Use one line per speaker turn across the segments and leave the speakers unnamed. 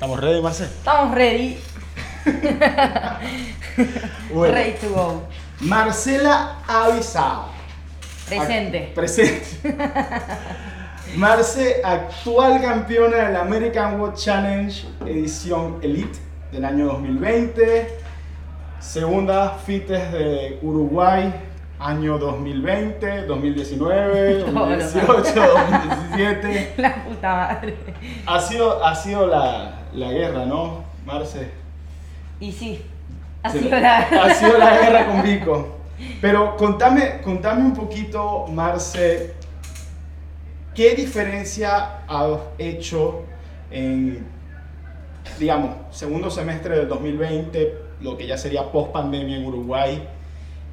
¿Estamos ready, Marce?
Estamos ready.
Bueno,
Ready to go.
Marcela Avisado.
Presente.
Presente. Marce, actual campeona del American World Challenge edición Elite del año 2020. Segunda FITES de Uruguay, año 2020, 2019,
Todos los
2018, 2017.
La puta madre.
Ha sido, ha sido la, la guerra, ¿no, Marce?
Y sí. Ha
Sí,
sido la.
ha sido la guerra con Vico. Pero contame, contame un poquito, Marce, ¿qué diferencia has hecho en, digamos, segundo semestre del 2020, lo que ya sería post pandemia en Uruguay,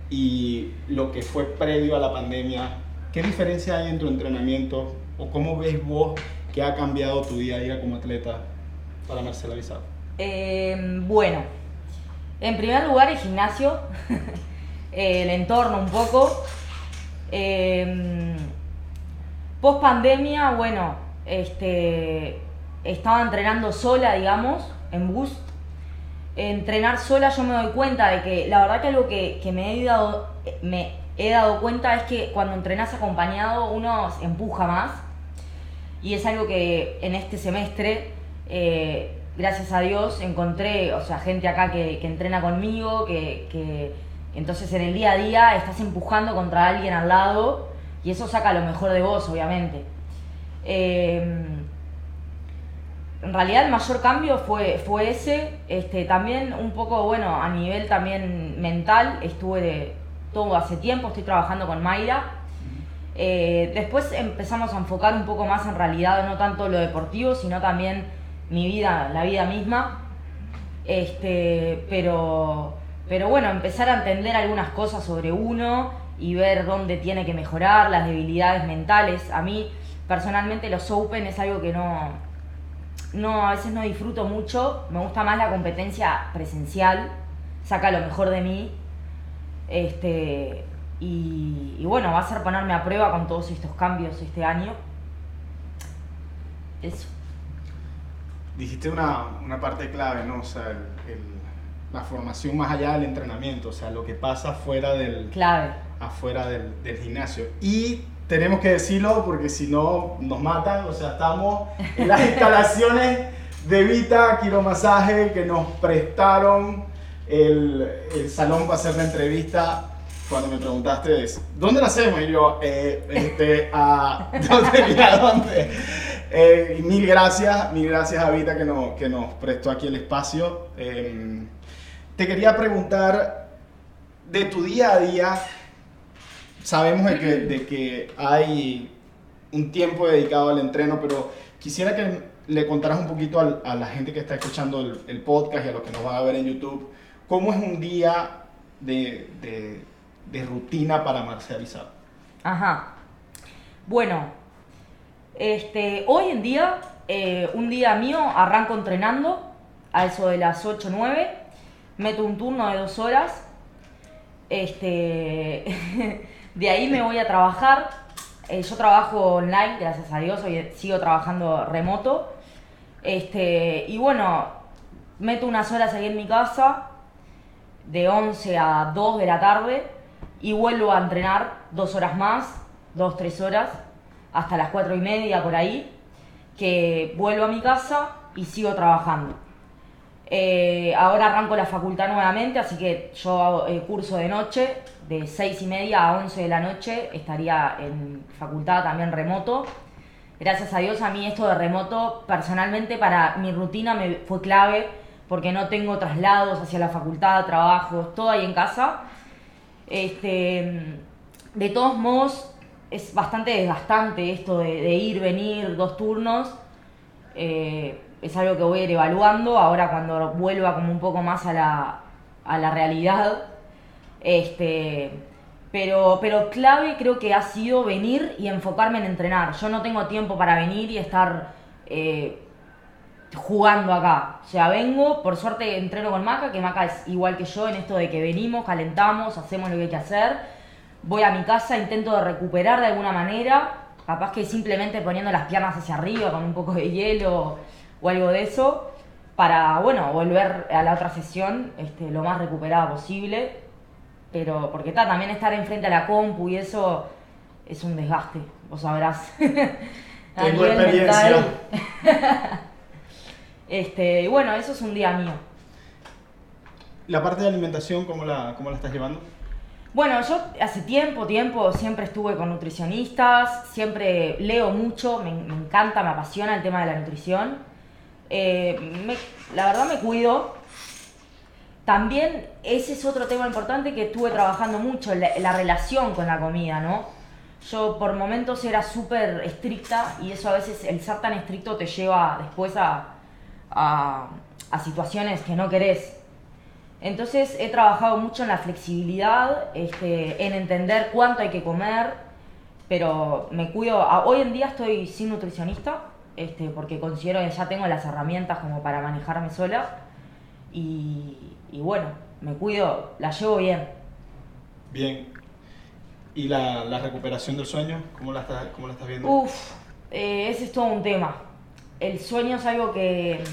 y lo que fue previo a la pandemia? ¿Qué diferencia hay en tu entrenamiento o cómo ves vos que ha cambiado tu día a día como atleta para Marcela?
Eh, bueno, en primer lugar el gimnasio, el entorno un poco. post pandemia, bueno, este, estaba entrenando sola, digamos, en bus. Entrenar sola yo me doy cuenta de que la verdad que algo que, que me, he dado, me he dado cuenta es que cuando entrenas acompañado uno se empuja más. Y es algo que en este semestre eh, gracias a Dios encontré, o sea, gente acá que, que entrena conmigo, que, que entonces en el día a día estás empujando contra alguien al lado y eso saca lo mejor de vos, obviamente. Eh, en realidad el mayor cambio fue, fue ese, este, también un poco, bueno, a nivel también mental, estuve de, todo hace tiempo, estoy trabajando con Mayra. Eh, después empezamos a enfocar un poco más en realidad, no tanto lo deportivo, sino también mi vida, la vida misma. Este, pero, pero bueno, empezar a entender algunas cosas sobre uno y ver dónde tiene que mejorar, las debilidades mentales. A mí, personalmente, los Open es algo que no, no, a veces no disfruto mucho. Me gusta más la competencia presencial, saca lo mejor de mí. Este, y, y bueno, va a ser ponerme a prueba con todos estos cambios este año. Eso.
Dijiste una, una parte clave, ¿no? O sea, el- el- la formación más allá del entrenamiento, o sea, lo que pasa fuera del,
Clave.
afuera del, del gimnasio. Y tenemos que decirlo porque si no nos matan, o sea, estamos en las instalaciones de Vita Quiromasaje que nos prestaron el, el salón para hacer la entrevista. Cuando me preguntaste, ¿dónde la hacemos? Y yo, eh, este, a, no tenía dónde. Eh, mil gracias, mil gracias a Vita que nos, que nos prestó aquí el espacio. Eh, te quería preguntar de tu día a día, sabemos de que, de que hay un tiempo dedicado al entreno, pero quisiera que le contaras un poquito a, la gente que está escuchando el, podcast y a los que nos van a ver en YouTube, cómo es un día de, de- rutina para Marcela Bizarro.
Ajá. Bueno, este, hoy en día, eh, un día mío, arranco entrenando a eso de las 8 o 9, meto un turno de dos horas, este, de ahí me voy a trabajar, Eh, yo trabajo online, gracias a Dios, sigo trabajando remoto, este, y bueno, meto unas horas ahí en mi casa, de 11 a 2 de la tarde y vuelvo a entrenar dos horas más, dos, tres horas, hasta las cuatro y media por ahí, que vuelvo a mi casa y sigo trabajando. Eh, ahora arranco la facultad nuevamente, así que yo hago eh, curso de noche, de 6 y media a 11 de la noche, estaría en facultad también remoto. Gracias a Dios a mí esto de remoto personalmente para mi rutina me fue clave porque no tengo traslados hacia la facultad, trabajos, todo ahí en casa. Este, de todos modos es bastante desgastante esto de, ir, venir, dos turnos. Eh, es algo que voy a ir evaluando ahora cuando vuelva como un poco más a la, a la realidad. Este, pero, pero clave creo que ha sido venir y enfocarme en entrenar. Yo no tengo tiempo para venir y estar eh, jugando acá. O sea, vengo, por suerte entreno con Maca, que Maca es igual que yo en esto de que venimos, calentamos, hacemos lo que hay que hacer. Voy a mi casa, intento de recuperar de alguna manera. Capaz que simplemente poniendo las piernas hacia arriba con un poco de hielo o algo de eso. para, bueno, volver a la otra sesión este, lo más recuperada posible. Pero, porque está, también estar enfrente a la compu y eso es un desgaste, vos sabrás. A
Tengo
nivel
experiencia.
mental. este, y bueno, eso es un día mío.
La parte de alimentación, ¿cómo la, cómo la estás llevando?
Bueno, yo hace tiempo, tiempo siempre estuve con nutricionistas, siempre leo mucho, me, encanta, me apasiona el tema de la nutrición. Eh, la verdad me cuido. También ese es otro tema importante que estuve trabajando mucho, la, la relación con la comida, ¿no? Yo por momentos era súper estricta y eso a veces el ser tan estricto te lleva después a, a, a situaciones que no querés. Entonces he trabajado mucho en la flexibilidad, este, en entender cuánto hay que comer, pero me cuido. Hoy en día estoy sin nutricionista, este, porque considero que ya tengo las herramientas como para manejarme sola. Y, y bueno, me cuido, la llevo bien.
Bien. ¿Y la, la recuperación del sueño? ¿Cómo la estás, cómo la estás viendo?
Uf, eh, ese es todo un tema. El sueño es algo que,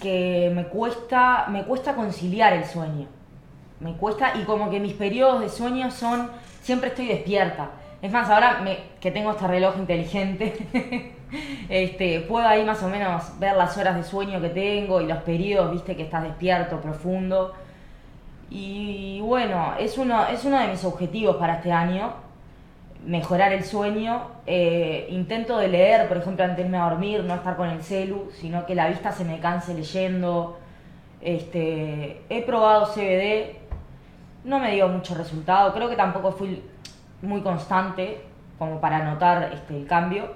que me cuesta, me cuesta conciliar el sueño. Me cuesta, y como que mis periodos de sueño son, siempre estoy despierta. Es más, ahora me- que tengo este reloj inteligente, este, puedo ahí más o menos ver las horas de sueño que tengo y los periodos, viste, que estás despierto, profundo. Y bueno, es uno, es uno de mis objetivos para este año, mejorar el sueño. Eh, intento de leer, por ejemplo, antes de irme a dormir, no estar con el celu, sino que la vista se me canse leyendo. Este, he probado CBD, no me dio mucho resultado, creo que tampoco fui muy constante como para notar este, el cambio.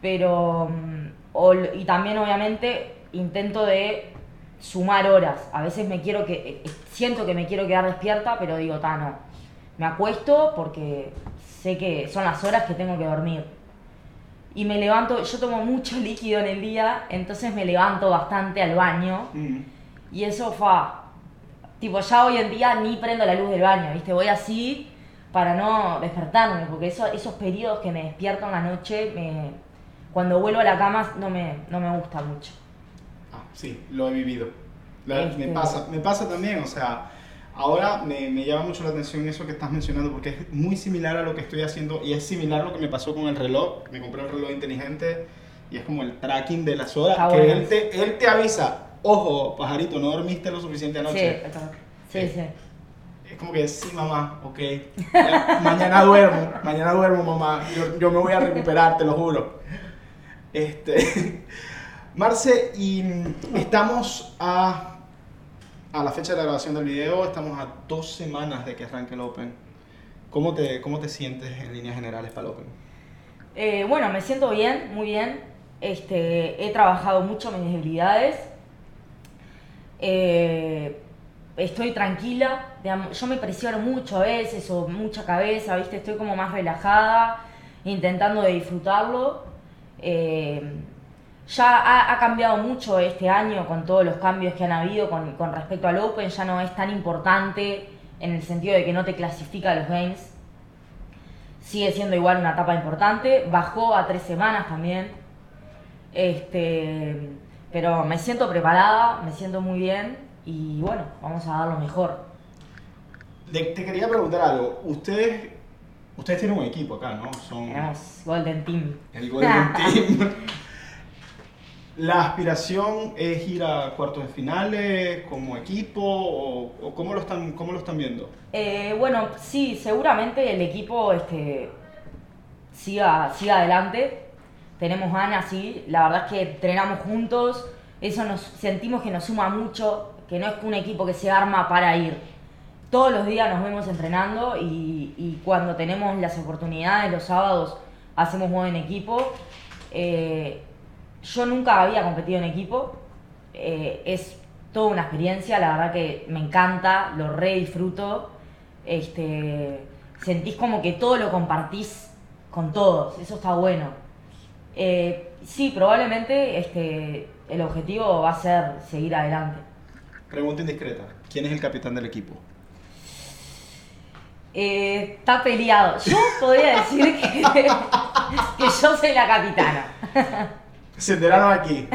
Pero, mm, y también obviamente intento de sumar horas. A veces me quiero que, eh, siento que me quiero quedar despierta, pero digo, ta, no. Me acuesto porque sé que son las horas que tengo que dormir. Y me levanto, yo tomo mucho líquido en el día, entonces me levanto bastante al baño.
Mm.
Y eso fa. Tipo, ya hoy en día ni prendo la luz del baño, ¿viste? Voy así para no despertarme, porque eso, esos periodos que me despierto en la noche, me, cuando vuelvo a la cama no me, no me gusta mucho.
Ah, sí, lo he vivido. La-
Este-
Me, pasa, me pasa también, o sea, ahora me, me llama mucho la atención eso que estás mencionando porque es muy similar a lo que estoy haciendo y es similar a lo que me pasó con el reloj. Me compré un reloj inteligente y es como el tracking de las horas que
bueno.
él te, él te avisa, ojo, pajarito, no dormiste lo suficiente anoche.
Sí, sí, sí.
Es como que sí, mamá, ok. ya, mañana duermo, mañana duermo, mamá. Yo, yo me voy a recuperar, te lo juro. Este, Marce, y mm, estamos a, a la fecha de la grabación del video, estamos a dos semanas de que arranque el Open. ¿Cómo te, cómo te sientes en líneas generales para el Open?
Eh, bueno, me siento bien, muy bien. Este, he trabajado mucho mis debilidades. Eh, estoy tranquila. Yo me presiono mucho a veces o mucha cabeza, ¿viste? Estoy como más relajada, intentando de disfrutarlo. Eh, ya ha, ha cambiado mucho este año con todos los cambios que han habido con, con respecto al Open. Ya no es tan importante en el sentido de que no te clasifica a los Games sigue siendo igual una etapa importante. Bajó a tres semanas también. Este, pero me siento preparada, me siento muy bien y bueno, vamos a dar lo mejor.
Te quería preguntar algo. Ustedes, ustedes tienen un equipo acá, ¿no? Son
Tenemos Golden Team.
el Golden Team. ¿La aspiración es ir a cuartos de finales como equipo o, cómo, lo están, cómo lo están viendo?
Eh, bueno, sí, seguramente el equipo este, siga, siga adelante. Tenemos ganas, sí. La verdad es que entrenamos juntos. Eso nos sentimos que nos suma mucho, que no es un equipo que se arma para ir. Todos los días nos vemos entrenando y, cuando tenemos las oportunidades, los sábados, hacemos buen equipo. Eh, yo nunca había competido en equipo. Eh, es toda una experiencia, la verdad que me encanta, lo re disfruto. Este, sentís como que todo lo compartís con todos, eso está bueno. Eh, sí, probablemente este, el objetivo va a ser seguir adelante.
Pregunta indiscreta. ¿Quién es el capitán del equipo?
Eh, está peleado. Yo podría decir que, que yo soy la capitana.
se enteraron aquí.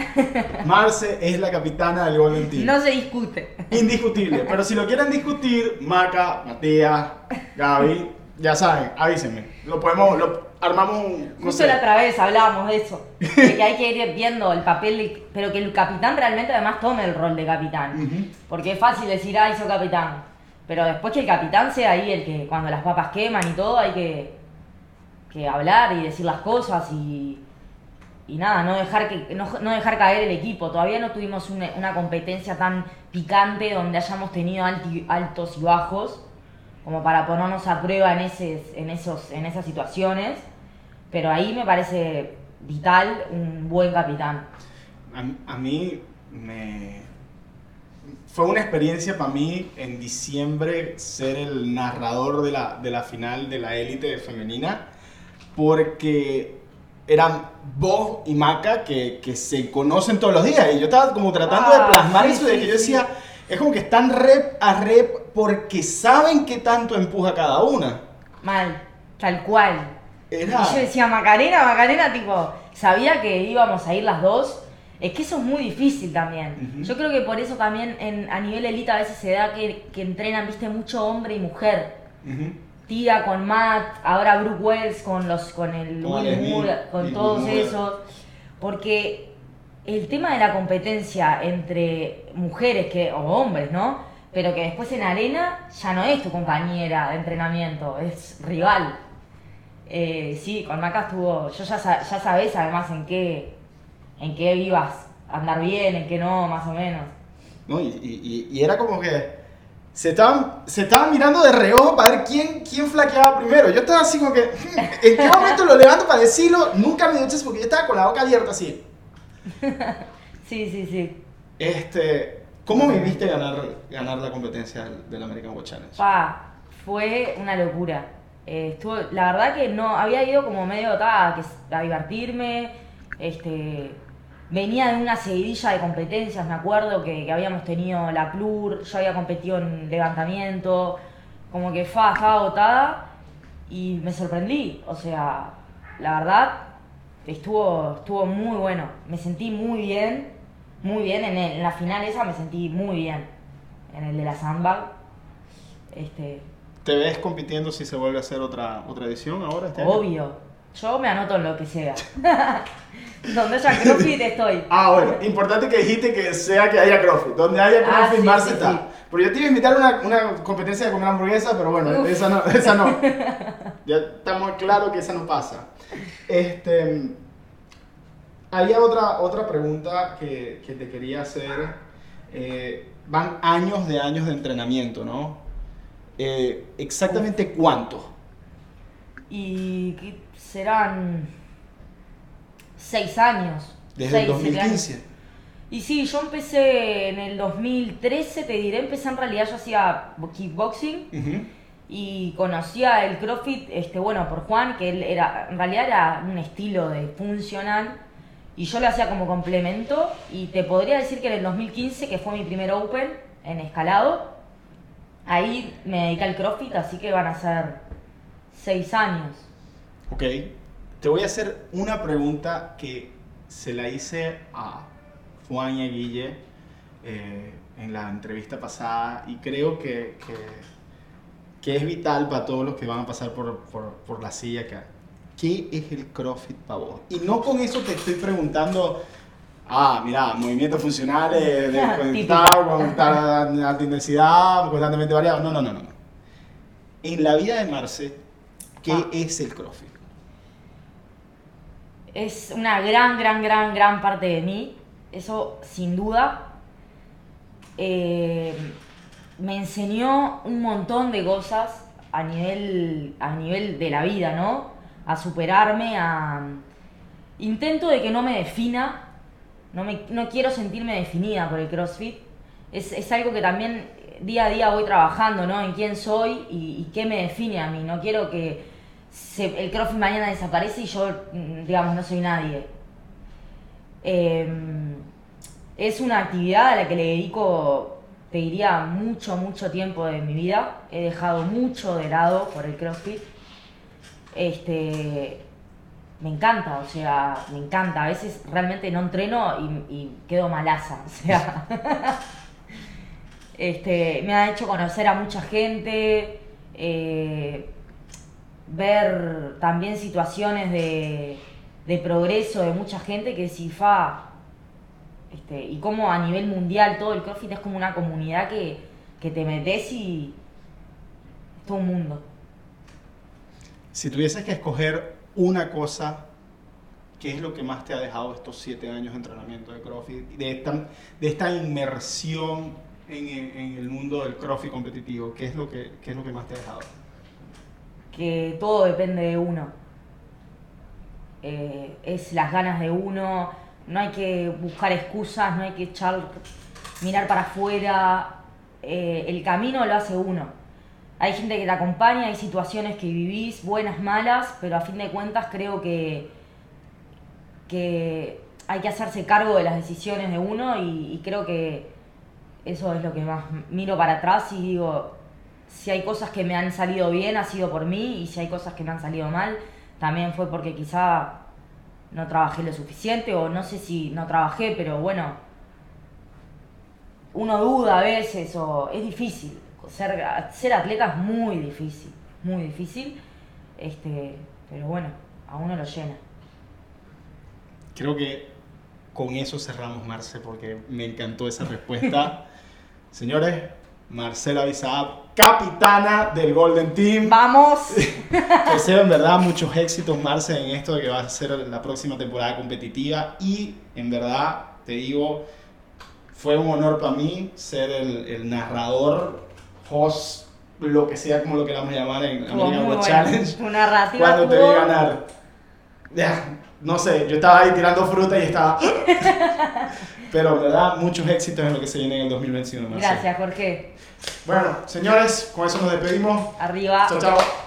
Marce es la capitana del Golden Team.
No se discute.
Indiscutible. Pero si lo quieren discutir, Maca, Matías, Gaby, ya saben, avísenme. Lo podemos, lo armamos un. no
Justo
sé.
la otra vez hablábamos de eso. De que hay que ir viendo el papel, de- pero que el capitán realmente además tome el rol de capitán.
Ujú.
Porque es fácil decir, ay, soy capitán. Pero después que el capitán sea ahí el que cuando las papas queman y todo, hay que, que hablar y decir las cosas y, y nada, no dejar, que, no, no dejar caer el equipo. Todavía no tuvimos una, una competencia tan picante donde hayamos tenido alti- altos y bajos como para ponernos a prueba en, ese, en, esos, en esas situaciones. Pero ahí me parece vital un buen capitán.
A, a mí me. Fue una experiencia para mí en diciembre ser el narrador de la, de la final de la élite femenina, porque eran vos y Maca que, que se conocen todos los días. Y yo estaba como tratando
Ah,
de plasmar
sí,
eso, de
sí,
que yo decía, es como que están rep a rep porque saben qué tanto empuja cada una.
Mal, tal cual.
Era.
Y yo decía, Macarena, Macarena, tipo, sabía que íbamos a ir las dos. Es que eso es muy difícil también. Yo creo que por eso también en, a nivel elite a veces se da que, que entrenan, viste, mucho hombre y mujer.
Ujú.
Tía con Matt, ahora Brooke Wells con los con el Will Moore, con todos
Moore.
esos. Porque el tema de la competencia entre mujeres que, o hombres, ¿no? Pero que después en arena ya no es tu compañera de entrenamiento, es rival. Eh, sí, con Maca estuvo. Yo ya, ya sabés además en qué, en qué ibas a andar bien, en qué no, más o menos.
¿no? Y- y- y era como que se estaban, se estaban mirando de reojo para ver quién, quién flaqueaba primero. Yo estaba así como que, "Hmm, ¿en qué momento lo levanto para decirlo? Nunca me chance porque yo estaba con la boca abierta así.
Sí, sí, sí.
Este, ¿Cómo viviste ganar, ganar la competencia del, del American Watch Challenge?
Pa, fue una locura. Eh, estuvo, la verdad que no, había ido como medio ta, que, a divertirme. Este, venía de una seguidilla de competencias, me acuerdo que, que habíamos tenido la plur, yo había competido en levantamiento, como que fa, estaba agotada y me sorprendí. O sea, la verdad, estuvo, estuvo muy bueno. Me sentí muy bien, muy bien. En, el- en la final esa me sentí muy bien. En el de la sandbag. Este,
¿Te ves compitiendo si se vuelve a hacer otra, otra edición ahora? Este año?
Yo me anoto en lo que sea. Donde haya CrossFit estoy.
Ah, bueno, importante que dijiste que sea que haya CrossFit. Donde haya
Ah,
CrossFit,
sí,
Marce
sí,
está.
sí.
Porque yo te iba a invitar a una, una competencia de comer hamburguesa, pero bueno,
Uf.
esa no, esa no. Ya estamos claros que esa no pasa. Este, había otra, otra pregunta que, que te quería hacer. Eh, van años de años de entrenamiento, ¿no? Eh, ¿Exactamente cuánto?
Y serán seis años.
Desde el
seis, años.
2015.
Y sí, yo empecé en el 2013, te diré, empecé en realidad yo hacía kickboxing y conocía el CrossFit, este, bueno, por Juan, que él era, en realidad era un estilo de funcional y yo lo hacía como complemento y te podría decir que en el 2015, que fue mi primer Open en escalado, ahí me dediqué al CrossFit, así que van a ser seis años.
Ok, te voy a hacer una pregunta que se la hice a Juan y a Guille eh, en la entrevista pasada y creo que, que, que es vital para todos los que van a pasar por, por, por la silla acá. ¿Qué es el CrossFit para vos? Y no con eso te estoy preguntando, ah, mira, movimientos funcionales, de conectar, conectar alta intensidad, constantemente variado. No, no, no, no. no. En la vida de Marce, ¿qué
Ah.
es el CrossFit?
es una gran, gran, gran, gran parte de mí. Eso sin duda. Eh, me enseñó un montón de cosas a nivel, a nivel de la vida, ¿no? A superarme, a... Intento de que no me defina. No, me, no quiero sentirme definida por el CrossFit. Es, es algo que también día a día voy trabajando, ¿no? En quién soy y, y qué me define a mí. No quiero que se- el CrossFit mañana desaparece y yo, mm, digamos, no soy nadie. Eh, es una actividad a la que le dedico, te diría, mucho, mucho tiempo de mi vida. He dejado mucho de lado por el CrossFit. Este, me encanta, o sea, me encanta. A veces realmente no entreno y, y quedo malaza, o sea. este, me ha hecho conocer a mucha gente, eh, ver también situaciones de, de progreso de mucha gente que si fa. Este, y como a nivel mundial todo el CrossFit es como una comunidad que, que te metes y es todo un mundo.
Si tuvieses que escoger una cosa, ¿qué es lo que más te ha dejado estos siete años de entrenamiento de CrossFit? De esta, de esta inmersión en, en el mundo del CrossFit competitivo, ¿qué es, lo que, ¿qué es lo que más te ha dejado?
Que todo depende de uno. Eh, es las ganas de uno, no hay que buscar excusas, no hay que echar, mirar para afuera. Eh, el camino lo hace uno. Hay gente que te acompaña, hay situaciones que vivís, buenas, malas, pero a fin de cuentas creo que, que hay que hacerse cargo de las decisiones de uno y, y creo que eso es lo que más miro para atrás y digo, si hay cosas que me han salido bien ha sido por mí y si hay cosas que me han salido mal también fue porque quizá no trabajé lo suficiente o no sé si no trabajé, pero bueno, uno duda a veces o es difícil. Ser, ser atleta es muy difícil, muy difícil, este, pero bueno, a uno lo llena.
Creo que con eso cerramos, Marce, porque me encantó esa respuesta. Señores, Marcela Bisaab, capitana del Golden Team.
¡Vamos!
Deseo en verdad muchos éxitos, Marce, en esto de que va a ser la próxima temporada competitiva. Y en verdad, te digo, fue un honor para mí ser el, el narrador, host, lo que sea como lo queramos llamar en American
bueno.
Challenge.
Tu narrativa
Cuando te vi ganar. Ya, no sé, yo estaba ahí tirando fruta y estaba. Pero verdad, muchos éxitos en lo que se viene en el 2021. Marce.
Gracias, Jorge.
Bueno, señores, con eso nos despedimos.
Arriba.
Chao, chao.